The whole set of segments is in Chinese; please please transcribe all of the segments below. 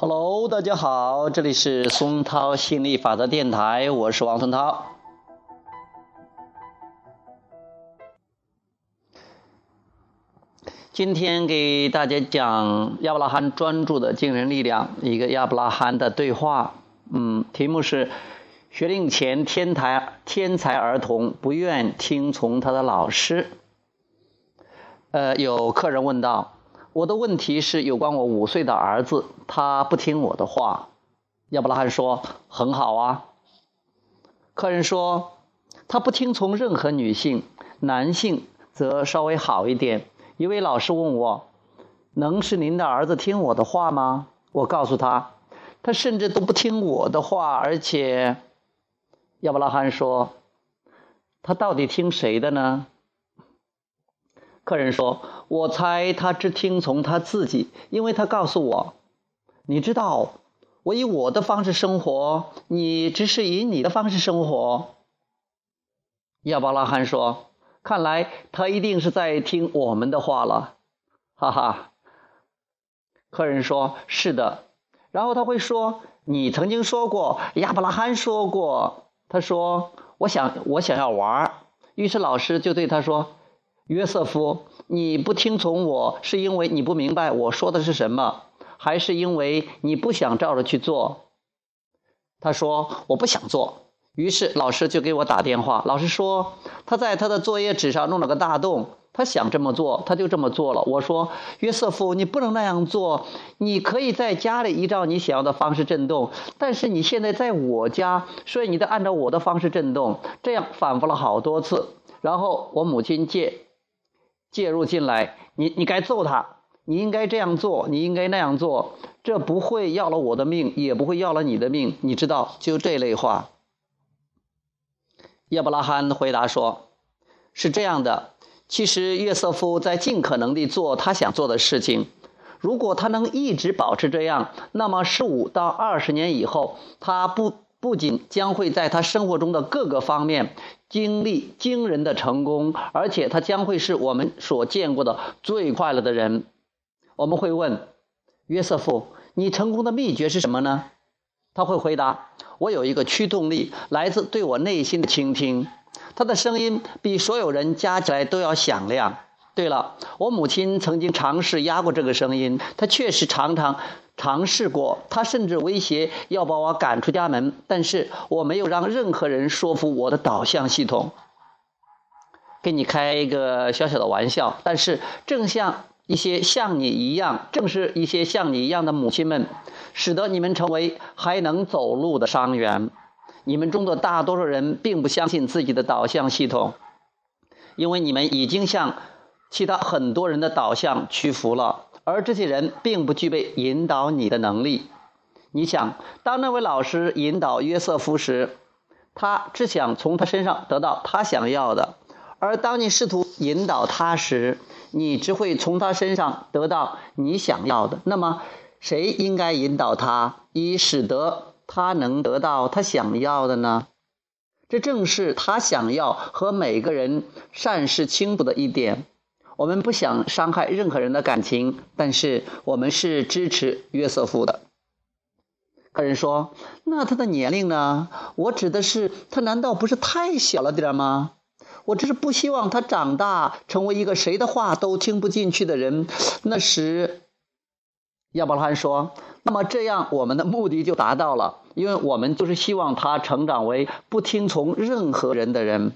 Hello，大家好，这里是松涛心理法则电台，我是王松涛。今天给大家讲亚伯拉罕专注的惊人力量，一个亚伯拉罕的对话。嗯，题目是学龄前天才天才儿童不愿听从他的老师。呃，有客人问道。我的问题是有关我五岁的儿子，他不听我的话。亚伯拉罕说：“很好啊。”客人说：“他不听从任何女性，男性则稍微好一点。”一位老师问我：“能是您的儿子听我的话吗？”我告诉他：“他甚至都不听我的话，而且……”亚伯拉罕说：“他到底听谁的呢？”客人说：“我猜他只听从他自己，因为他告诉我，你知道，我以我的方式生活，你只是以你的方式生活。”亚伯拉罕说：“看来他一定是在听我们的话了。”哈哈。客人说：“是的。”然后他会说：“你曾经说过，亚伯拉罕说过。”他说：“我想，我想要玩。”于是老师就对他说。约瑟夫，你不听从我是因为你不明白我说的是什么，还是因为你不想照着去做？他说我不想做。于是老师就给我打电话，老师说他在他的作业纸上弄了个大洞，他想这么做，他就这么做了。我说约瑟夫，你不能那样做，你可以在家里依照你想要的方式震动，但是你现在在我家，所以你得按照我的方式震动。这样反复了好多次，然后我母亲借。介入进来，你你该揍他，你应该这样做，你应该那样做，这不会要了我的命，也不会要了你的命，你知道，就这类话。亚伯拉罕回答说：“是这样的，其实约瑟夫在尽可能地做他想做的事情，如果他能一直保持这样，那么十五到二十年以后，他不。”不仅将会在他生活中的各个方面经历惊人的成功，而且他将会是我们所见过的最快乐的人。我们会问约瑟夫：“你成功的秘诀是什么呢？”他会回答：“我有一个驱动力，来自对我内心的倾听。他的声音比所有人加起来都要响亮。”对了，我母亲曾经尝试压过这个声音，她确实常常。尝试过，他甚至威胁要把我赶出家门，但是我没有让任何人说服我的导向系统。给你开一个小小的玩笑，但是正像一些像你一样，正是一些像你一样的母亲们，使得你们成为还能走路的伤员。你们中的大多数人并不相信自己的导向系统，因为你们已经向其他很多人的导向屈服了。而这些人并不具备引导你的能力。你想，当那位老师引导约瑟夫时，他只想从他身上得到他想要的；而当你试图引导他时，你只会从他身上得到你想要的。那么，谁应该引导他，以使得他能得到他想要的呢？这正是他想要和每个人善事清楚的一点。我们不想伤害任何人的感情，但是我们是支持约瑟夫的。客人说：“那他的年龄呢？我指的是他难道不是太小了点吗？我只是不希望他长大成为一个谁的话都听不进去的人。那时，亚伯拉罕说：‘那么这样我们的目的就达到了，因为我们就是希望他成长为不听从任何人的人。’”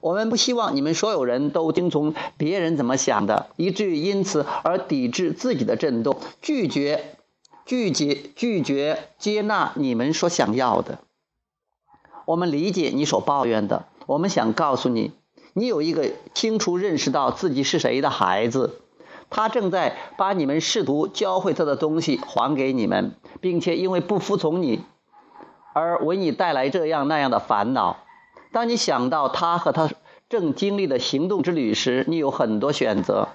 我们不希望你们所有人都听从别人怎么想的，以至于因此而抵制自己的震动，拒绝、拒绝、拒绝接纳你们所想要的。我们理解你所抱怨的，我们想告诉你，你有一个清楚认识到自己是谁的孩子，他正在把你们试图教会他的东西还给你们，并且因为不服从你而为你带来这样那样的烦恼。当你想到他和他正经历的行动之旅时，你有很多选择。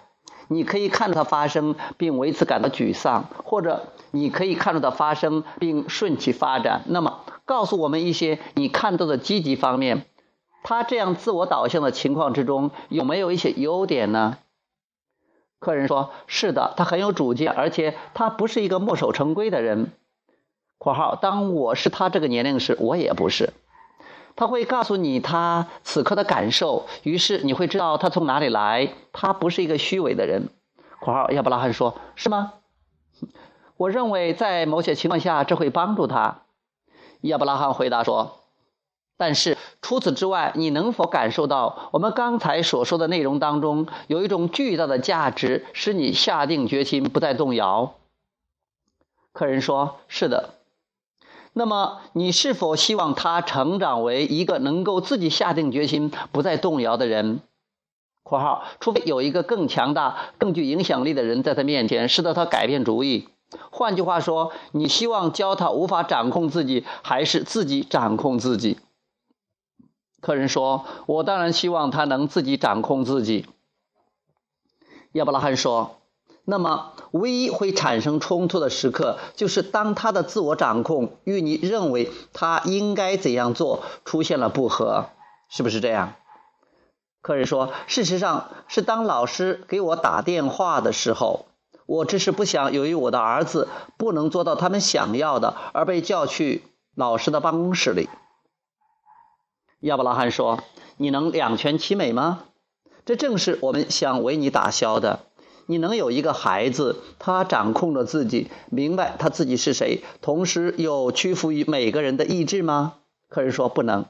你可以看着它发生，并为此感到沮丧；或者你可以看着它发生，并顺其发展。那么，告诉我们一些你看到的积极方面。他这样自我导向的情况之中，有没有一些优点呢？客人说：“是的，他很有主见，而且他不是一个墨守成规的人。”括号，当我是他这个年龄时，我也不是。他会告诉你他此刻的感受，于是你会知道他从哪里来。他不是一个虚伪的人。括号亚伯拉罕说：“是吗？”我认为在某些情况下这会帮助他。亚伯拉罕回答说：“但是除此之外，你能否感受到我们刚才所说的内容当中有一种巨大的价值，使你下定决心不再动摇？”客人说：“是的。”那么，你是否希望他成长为一个能够自己下定决心、不再动摇的人？（括号）除非有一个更强大、更具影响力的人在他面前，使得他改变主意。换句话说，你希望教他无法掌控自己，还是自己掌控自己？客人说：“我当然希望他能自己掌控自己。”亚伯拉罕说。那么，唯一会产生冲突的时刻，就是当他的自我掌控与你认为他应该怎样做出现了不合，是不是这样？客人说：“事实上是当老师给我打电话的时候，我只是不想由于我的儿子不能做到他们想要的而被叫去老师的办公室里。”亚伯拉罕说：“你能两全其美吗？这正是我们想为你打消的。”你能有一个孩子，他掌控着自己，明白他自己是谁，同时又屈服于每个人的意志吗？客人说不能。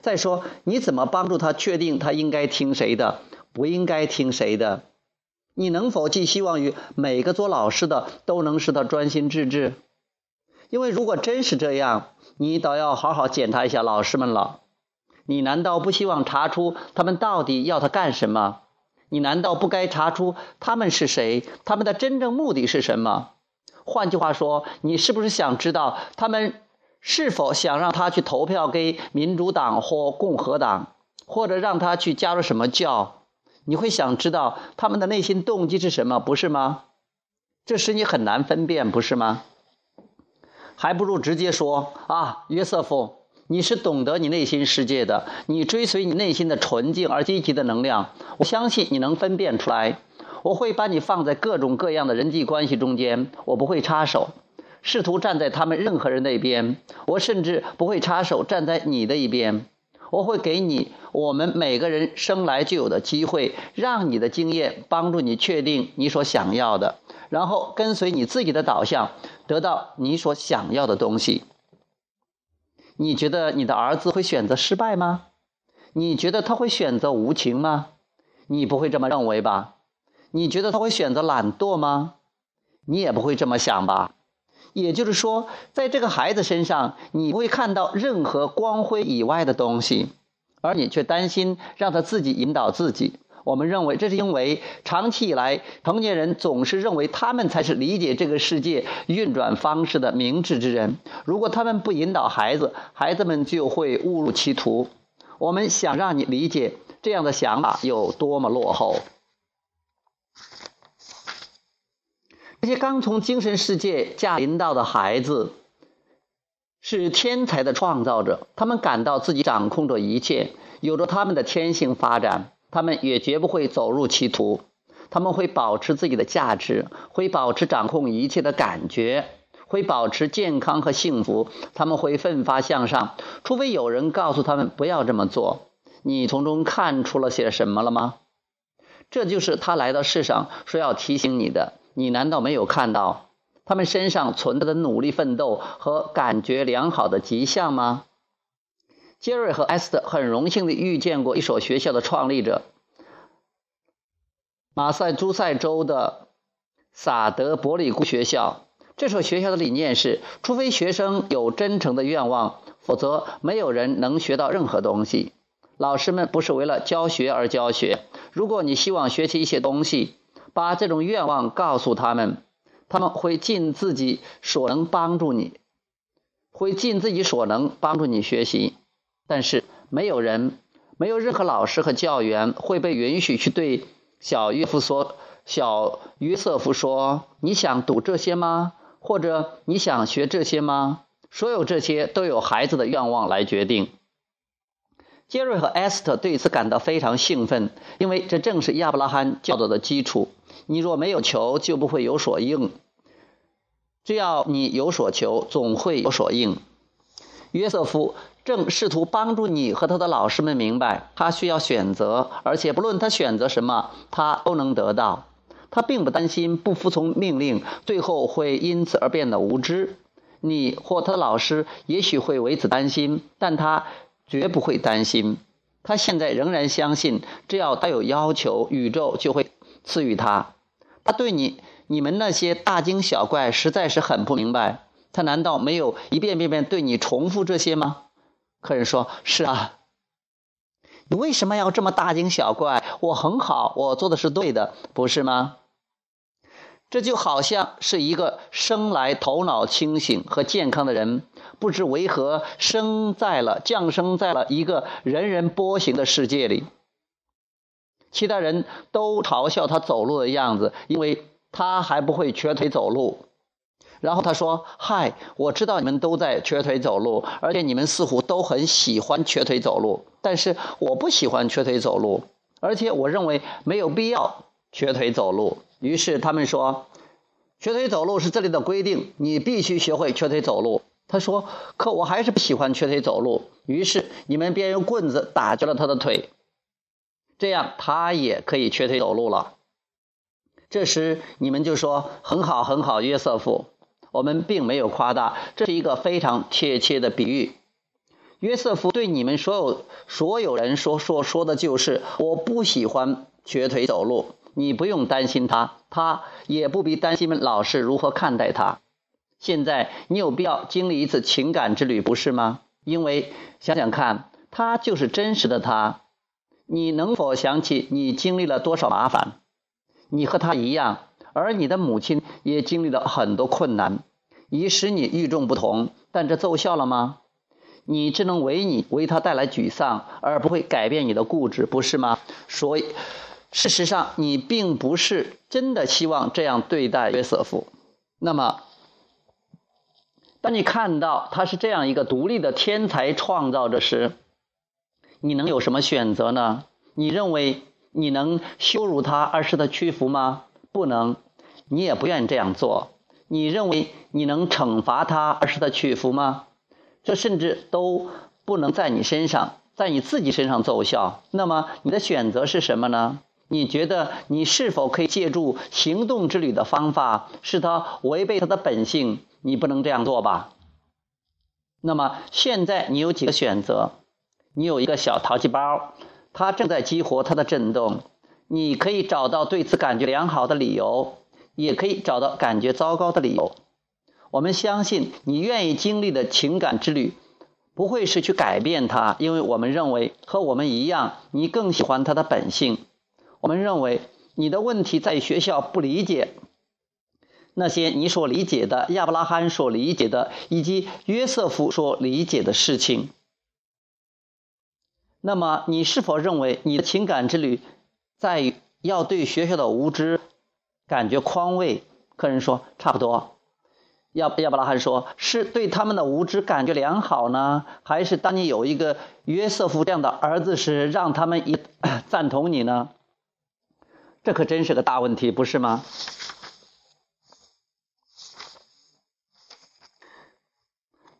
再说，你怎么帮助他确定他应该听谁的，不应该听谁的？你能否寄希望于每个做老师的都能使他专心致志？因为如果真是这样，你倒要好好检查一下老师们了。你难道不希望查出他们到底要他干什么？你难道不该查出他们是谁？他们的真正目的是什么？换句话说，你是不是想知道他们是否想让他去投票给民主党或共和党，或者让他去加入什么教？你会想知道他们的内心动机是什么，不是吗？这使你很难分辨，不是吗？还不如直接说啊，约瑟夫。你是懂得你内心世界的，你追随你内心的纯净而积极的能量。我相信你能分辨出来。我会把你放在各种各样的人际关系中间，我不会插手，试图站在他们任何人那边。我甚至不会插手站在你的一边。我会给你我们每个人生来就有的机会，让你的经验帮助你确定你所想要的，然后跟随你自己的导向，得到你所想要的东西。你觉得你的儿子会选择失败吗？你觉得他会选择无情吗？你不会这么认为吧？你觉得他会选择懒惰吗？你也不会这么想吧？也就是说，在这个孩子身上，你不会看到任何光辉以外的东西，而你却担心让他自己引导自己。我们认为，这是因为长期以来，成年人总是认为他们才是理解这个世界运转方式的明智之人。如果他们不引导孩子，孩子们就会误入歧途。我们想让你理解这样的想法有多么落后。这些刚从精神世界驾临到的孩子，是天才的创造者，他们感到自己掌控着一切，有着他们的天性发展。他们也绝不会走入歧途，他们会保持自己的价值，会保持掌控一切的感觉，会保持健康和幸福。他们会奋发向上，除非有人告诉他们不要这么做。你从中看出了些什么了吗？这就是他来到世上说要提醒你的。你难道没有看到他们身上存在的努力奋斗和感觉良好的迹象吗？杰瑞和艾斯特很荣幸地遇见过一所学校的创立者——马萨诸塞州的萨德伯里谷学校。这所学校的理念是：除非学生有真诚的愿望，否则没有人能学到任何东西。老师们不是为了教学而教学。如果你希望学习一些东西，把这种愿望告诉他们，他们会尽自己所能帮助你，会尽自己所能帮助你学习。但是没有人，没有任何老师和教员会被允许去对小约夫说：“小约瑟夫说，你想读这些吗？或者你想学这些吗？”所有这些都由孩子的愿望来决定。杰瑞和艾斯特对此感到非常兴奋，因为这正是亚伯拉罕教导的基础。你若没有求，就不会有所应。只要你有所求，总会有所应。约瑟夫正试图帮助你和他的老师们明白，他需要选择，而且不论他选择什么，他都能得到。他并不担心不服从命令，最后会因此而变得无知。你或他的老师也许会为此担心，但他绝不会担心。他现在仍然相信，只要他有要求，宇宙就会赐予他。他对你、你们那些大惊小怪实在是很不明白。他难道没有一遍遍遍对你重复这些吗？客人说：“是啊。”你为什么要这么大惊小怪？我很好，我做的是对的，不是吗？这就好像是一个生来头脑清醒和健康的人，不知为何生在了降生在了一个人人波形的世界里。其他人都嘲笑他走路的样子，因为他还不会瘸腿走路。然后他说：“嗨，我知道你们都在瘸腿走路，而且你们似乎都很喜欢瘸腿走路。但是我不喜欢瘸腿走路，而且我认为没有必要瘸腿走路。”于是他们说：“瘸腿走路是这里的规定，你必须学会瘸腿走路。”他说：“可我还是不喜欢瘸腿走路。”于是你们便用棍子打折了他的腿，这样他也可以瘸腿走路了。这时你们就说：“很好，很好，约瑟夫，我们并没有夸大，这是一个非常确切的比喻。”约瑟夫对你们所有所有人说说说的就是：“我不喜欢瘸腿走路。”你不用担心他，他也不必担心老师如何看待他。现在你有必要经历一次情感之旅，不是吗？因为想想看，他就是真实的他。你能否想起你经历了多少麻烦？你和他一样，而你的母亲也经历了很多困难，以使你与众不同。但这奏效了吗？你只能为你为他带来沮丧，而不会改变你的固执，不是吗？所以。事实上，你并不是真的希望这样对待约瑟夫。那么，当你看到他是这样一个独立的天才创造者时，你能有什么选择呢？你认为你能羞辱他而使他屈服吗？不能，你也不愿意这样做。你认为你能惩罚他而使他屈服吗？这甚至都不能在你身上，在你自己身上奏效。那么，你的选择是什么呢？你觉得你是否可以借助行动之旅的方法使他违背他的本性？你不能这样做吧？那么现在你有几个选择？你有一个小淘气包，它正在激活它的震动。你可以找到对此感觉良好的理由，也可以找到感觉糟糕的理由。我们相信你愿意经历的情感之旅不会是去改变它，因为我们认为和我们一样，你更喜欢它的本性。我们认为你的问题在学校不理解那些你所理解的、亚伯拉罕所理解的以及约瑟夫所理解的事情。那么，你是否认为你的情感之旅在要对学校的无知感觉宽慰？客人说：“差不多。”亚亚伯拉罕说：“是对他们的无知感觉良好呢，还是当你有一个约瑟夫这样的儿子时，让他们一 赞同你呢？”这可真是个大问题，不是吗？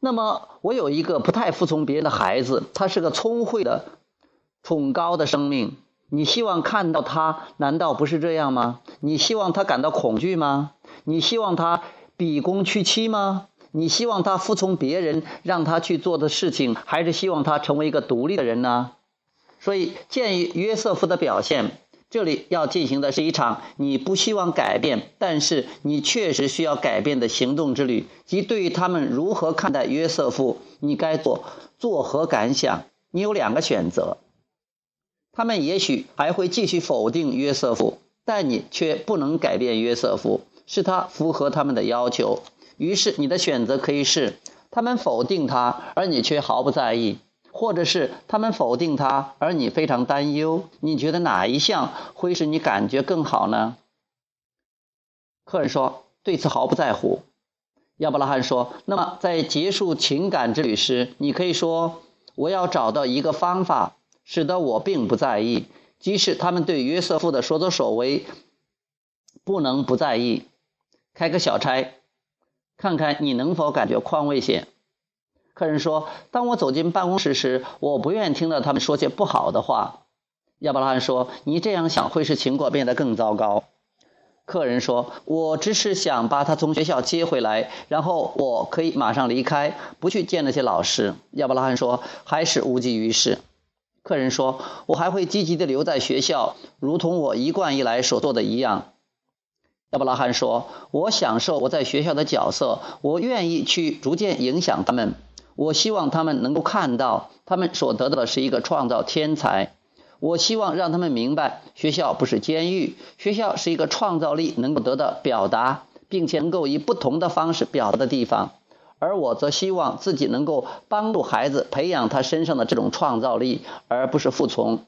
那么，我有一个不太服从别人的孩子，他是个聪慧的、崇高的生命。你希望看到他，难道不是这样吗？你希望他感到恐惧吗？你希望他卑躬屈膝吗？你希望他服从别人让他去做的事情，还是希望他成为一个独立的人呢？所以，鉴于约瑟夫的表现。这里要进行的是一场你不希望改变，但是你确实需要改变的行动之旅。即对于他们如何看待约瑟夫，你该做作何感想？你有两个选择：他们也许还会继续否定约瑟夫，但你却不能改变约瑟夫，是他符合他们的要求。于是你的选择可以是：他们否定他，而你却毫不在意。或者是他们否定他，而你非常担忧，你觉得哪一项会使你感觉更好呢？客人说：“对此毫不在乎。”亚伯拉罕说：“那么在结束情感之旅时，你可以说：我要找到一个方法，使得我并不在意，即使他们对约瑟夫的所作所为不能不在意。开个小差，看看你能否感觉宽慰些。客人说：“当我走进办公室时，我不愿听到他们说些不好的话。”亚伯拉罕说：“你这样想会使情况变得更糟糕。”客人说：“我只是想把他从学校接回来，然后我可以马上离开，不去见那些老师。”亚伯拉罕说：“还是无济于事。”客人说：“我还会积极的留在学校，如同我一贯以来所做的一样。”亚伯拉罕说：“我享受我在学校的角色，我愿意去逐渐影响他们。我希望他们能够看到，他们所得到的是一个创造天才。”我希望让他们明白，学校不是监狱，学校是一个创造力能够得到表达，并且能够以不同的方式表达的地方。而我则希望自己能够帮助孩子培养他身上的这种创造力，而不是服从。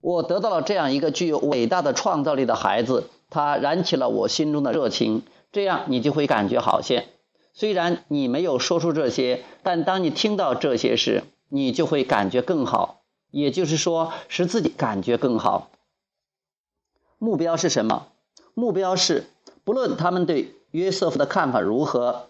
我得到了这样一个具有伟大的创造力的孩子，他燃起了我心中的热情。这样你就会感觉好些。虽然你没有说出这些，但当你听到这些时，你就会感觉更好。也就是说，使自己感觉更好。目标是什么？目标是不论他们对约瑟夫的看法如何，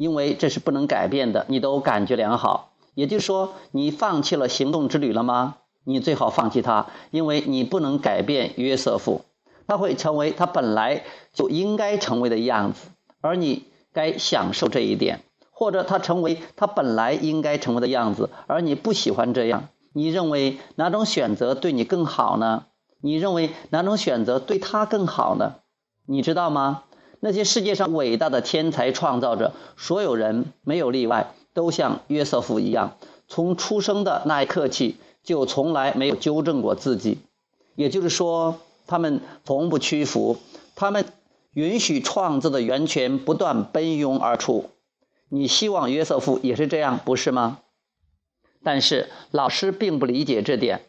因为这是不能改变的，你都感觉良好。也就是说，你放弃了行动之旅了吗？你最好放弃它，因为你不能改变约瑟夫，他会成为他本来就应该成为的样子，而你该享受这一点；或者他成为他本来应该成为的样子，而你不喜欢这样。你认为哪种选择对你更好呢？你认为哪种选择对他更好呢？你知道吗？那些世界上伟大的天才创造者，所有人没有例外，都像约瑟夫一样，从出生的那一刻起就从来没有纠正过自己。也就是说，他们从不屈服，他们允许创造的源泉不断奔涌而出。你希望约瑟夫也是这样，不是吗？但是老师并不理解这点。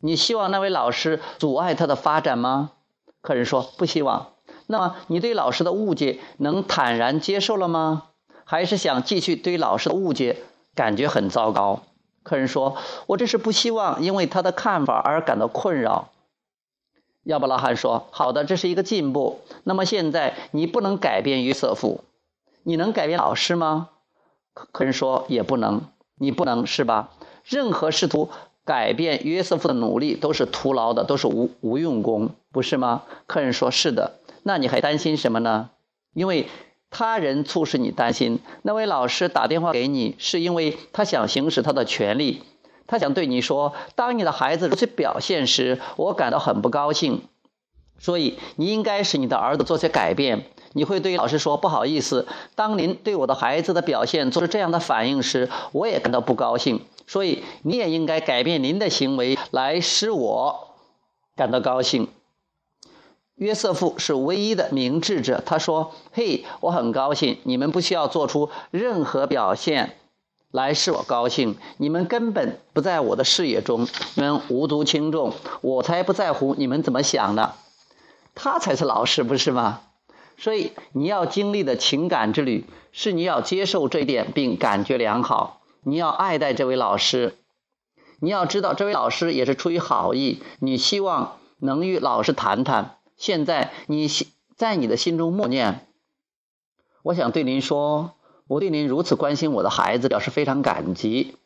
你希望那位老师阻碍他的发展吗？客人说不希望。那么你对老师的误解能坦然接受了吗？还是想继续对老师的误解感觉很糟糕？客人说：“我这是不希望因为他的看法而感到困扰。”亚伯拉罕说：“好的，这是一个进步。那么现在你不能改变约瑟夫，你能改变老师吗？”客客人说：“也不能。”你不能是吧？任何试图改变约瑟夫的努力都是徒劳的，都是无无用功，不是吗？客人说：“是的。”那你还担心什么呢？因为他人促使你担心。那位老师打电话给你，是因为他想行使他的权利，他想对你说：“当你的孩子如此表现时，我感到很不高兴。”所以你应该使你的儿子做些改变。你会对老师说：“不好意思，当您对我的孩子的表现做出这样的反应时，我也感到不高兴。所以你也应该改变您的行为，来使我感到高兴。”约瑟夫是唯一的明智者。他说：“嘿，我很高兴。你们不需要做出任何表现来使我高兴。你们根本不在我的视野中，你们无足轻重。我才不在乎你们怎么想呢。他才是老师，不是吗？”所以你要经历的情感之旅，是你要接受这一点并感觉良好。你要爱戴这位老师，你要知道这位老师也是出于好意。你希望能与老师谈谈。现在你心在你的心中默念：“我想对您说，我对您如此关心我的孩子表示非常感激。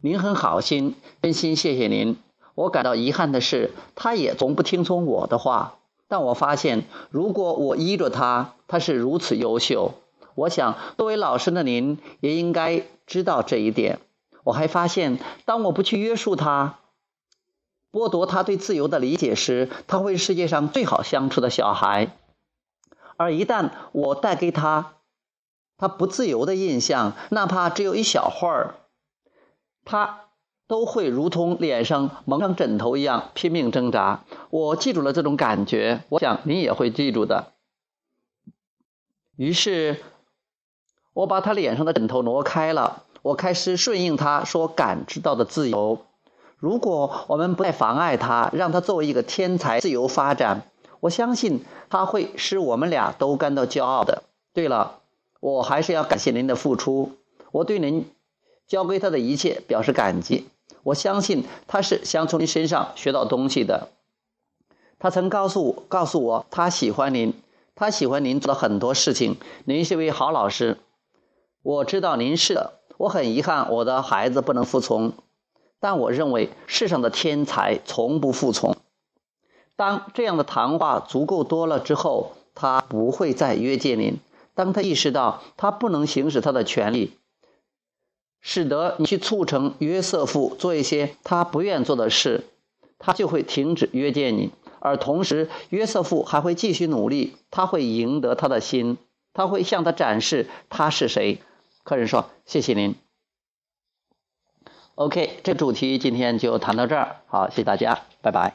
您很好心，真心谢谢您。我感到遗憾的是，他也从不听从我的话。”但我发现，如果我依着他，他是如此优秀。我想，作为老师的您也应该知道这一点。我还发现，当我不去约束他，剥夺他对自由的理解时，他会是世界上最好相处的小孩。而一旦我带给他他不自由的印象，哪怕只有一小会儿，他。都会如同脸上蒙上枕头一样拼命挣扎。我记住了这种感觉，我想你也会记住的。于是，我把他脸上的枕头挪开了。我开始顺应他所感知到的自由。如果我们不再妨碍他，让他作为一个天才自由发展，我相信他会使我们俩都感到骄傲的。对了，我还是要感谢您的付出。我对您教给他的一切表示感激。我相信他是想从您身上学到东西的。他曾告诉我，告诉我他喜欢您，他喜欢您做的很多事情，您是位好老师。我知道您是的，我很遗憾我的孩子不能服从，但我认为世上的天才从不服从。当这样的谈话足够多了之后，他不会再约见您。当他意识到他不能行使他的权利，使得你去促成约瑟夫做一些他不愿做的事，他就会停止约见你。而同时，约瑟夫还会继续努力，他会赢得他的心，他会向他展示他是谁。客人说：“谢谢您。” OK，这主题今天就谈到这儿。好，谢谢大家，拜拜。